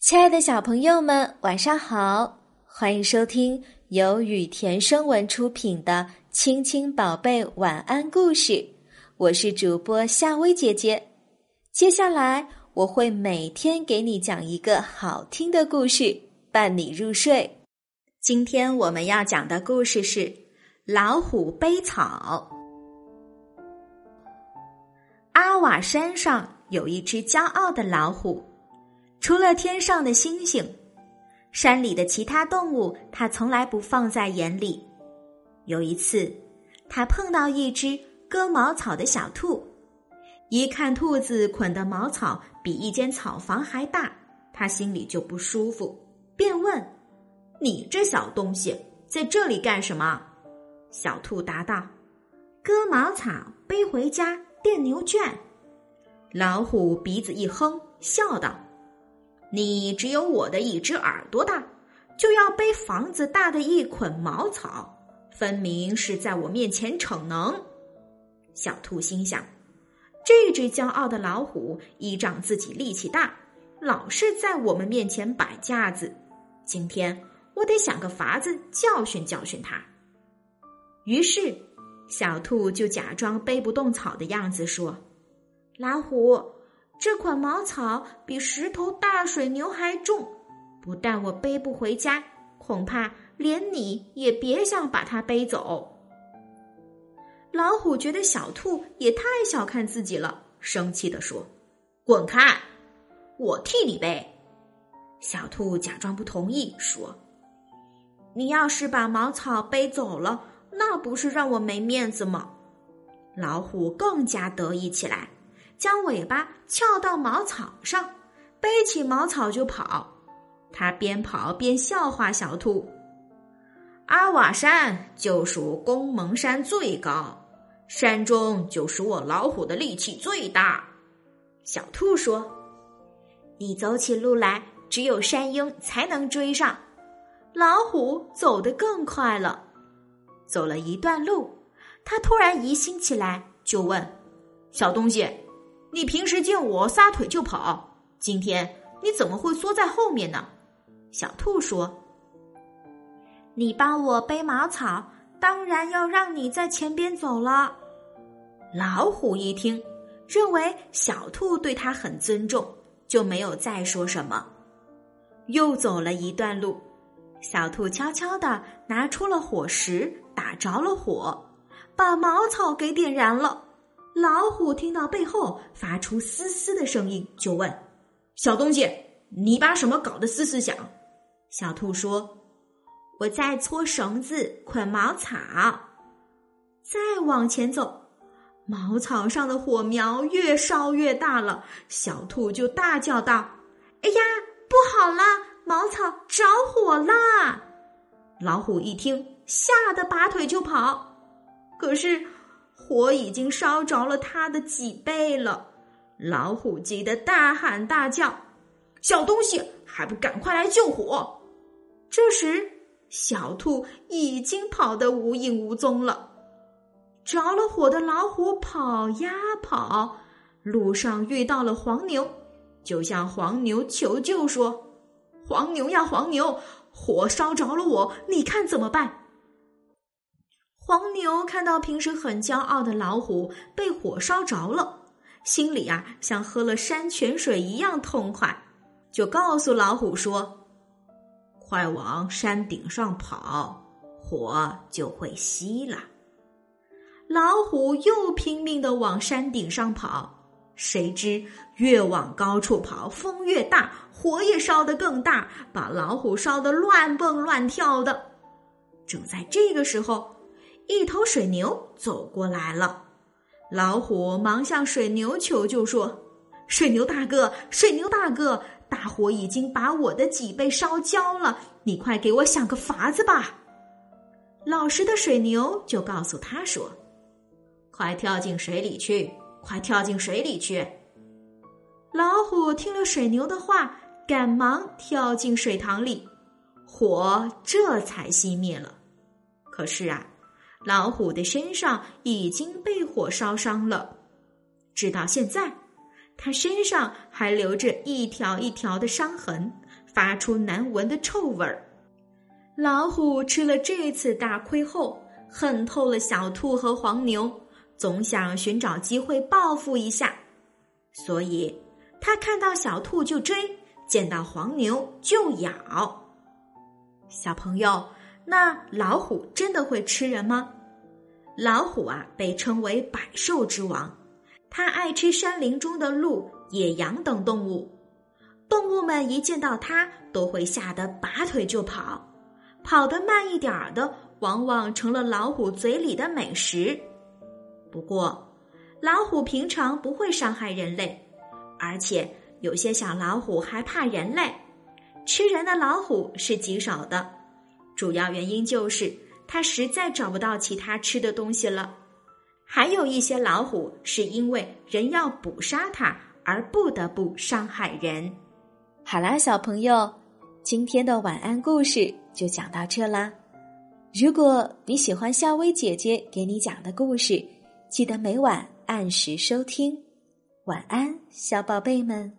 亲爱的小朋友们，晚上好！欢迎收听由雨田声文出品的《亲亲宝贝晚安故事》，我是主播夏薇姐姐。接下来我会每天给你讲一个好听的故事，伴你入睡。今天我们要讲的故事是《老虎背草》。阿瓦山上有一只骄傲的老虎。除了天上的星星，山里的其他动物，他从来不放在眼里。有一次，他碰到一只割茅草的小兔，一看兔子捆的茅草比一间草房还大，他心里就不舒服，便问：“你这小东西在这里干什么？”小兔答道：“割茅草背回家垫牛圈。”老虎鼻子一哼，笑道。你只有我的一只耳朵大，就要背房子大的一捆茅草，分明是在我面前逞能。小兔心想：这只骄傲的老虎依仗自己力气大，老是在我们面前摆架子。今天我得想个法子教训教训他。于是，小兔就假装背不动草的样子说：“老虎。”这款茅草比十头大水牛还重，不但我背不回家，恐怕连你也别想把它背走。老虎觉得小兔也太小看自己了，生气地说：“滚开，我替你背。”小兔假装不同意，说：“你要是把茅草背走了，那不是让我没面子吗？”老虎更加得意起来。将尾巴翘到茅草上，背起茅草就跑。他边跑边笑话小兔：“阿瓦山就属公蒙山最高，山中就属我老虎的力气最大。”小兔说：“你走起路来，只有山鹰才能追上。”老虎走得更快了。走了一段路，他突然疑心起来，就问：“小东西。”你平时见我撒腿就跑，今天你怎么会缩在后面呢？小兔说：“你帮我背茅草，当然要让你在前边走了。”老虎一听，认为小兔对他很尊重，就没有再说什么。又走了一段路，小兔悄悄的拿出了火石，打着了火，把茅草给点燃了。老虎听到背后发出嘶嘶的声音，就问：“小东西，你把什么搞得嘶嘶响？”小兔说：“我在搓绳子捆茅草。”再往前走，茅草上的火苗越烧越大了，小兔就大叫道：“哎呀，不好啦！茅草着火啦！”老虎一听，吓得拔腿就跑，可是。火已经烧着了他的脊背了，老虎急得大喊大叫：“小东西，还不赶快来救火！”这时，小兔已经跑得无影无踪了。着了火的老虎跑呀跑，路上遇到了黄牛，就向黄牛求救说：“黄牛呀，黄牛，火烧着了我，你看怎么办？”黄牛看到平时很骄傲的老虎被火烧着了，心里啊像喝了山泉水一样痛快，就告诉老虎说：“快往山顶上跑，火就会熄了。”老虎又拼命的往山顶上跑，谁知越往高处跑，风越大，火也烧得更大，把老虎烧得乱蹦乱跳的。正在这个时候。一头水牛走过来了，老虎忙向水牛求救说：“水牛大哥，水牛大哥，大火已经把我的脊背烧焦了，你快给我想个法子吧。”老实的水牛就告诉他说：“快跳进水里去，快跳进水里去。”老虎听了水牛的话，赶忙跳进水塘里，火这才熄灭了。可是啊。老虎的身上已经被火烧伤了，直到现在，它身上还留着一条一条的伤痕，发出难闻的臭味儿。老虎吃了这次大亏后，恨透了小兔和黄牛，总想寻找机会报复一下。所以，他看到小兔就追，见到黄牛就咬。小朋友，那老虎真的会吃人吗？老虎啊，被称为百兽之王，它爱吃山林中的鹿、野羊等动物。动物们一见到它，都会吓得拔腿就跑，跑得慢一点儿的，往往成了老虎嘴里的美食。不过，老虎平常不会伤害人类，而且有些小老虎还怕人类。吃人的老虎是极少的，主要原因就是它实在找不到其他吃的东西了。还有一些老虎是因为人要捕杀它而不得不伤害人。好啦，小朋友，今天的晚安故事就讲到这啦。如果你喜欢夏薇姐姐给你讲的故事，记得每晚按时收听。晚安，小宝贝们。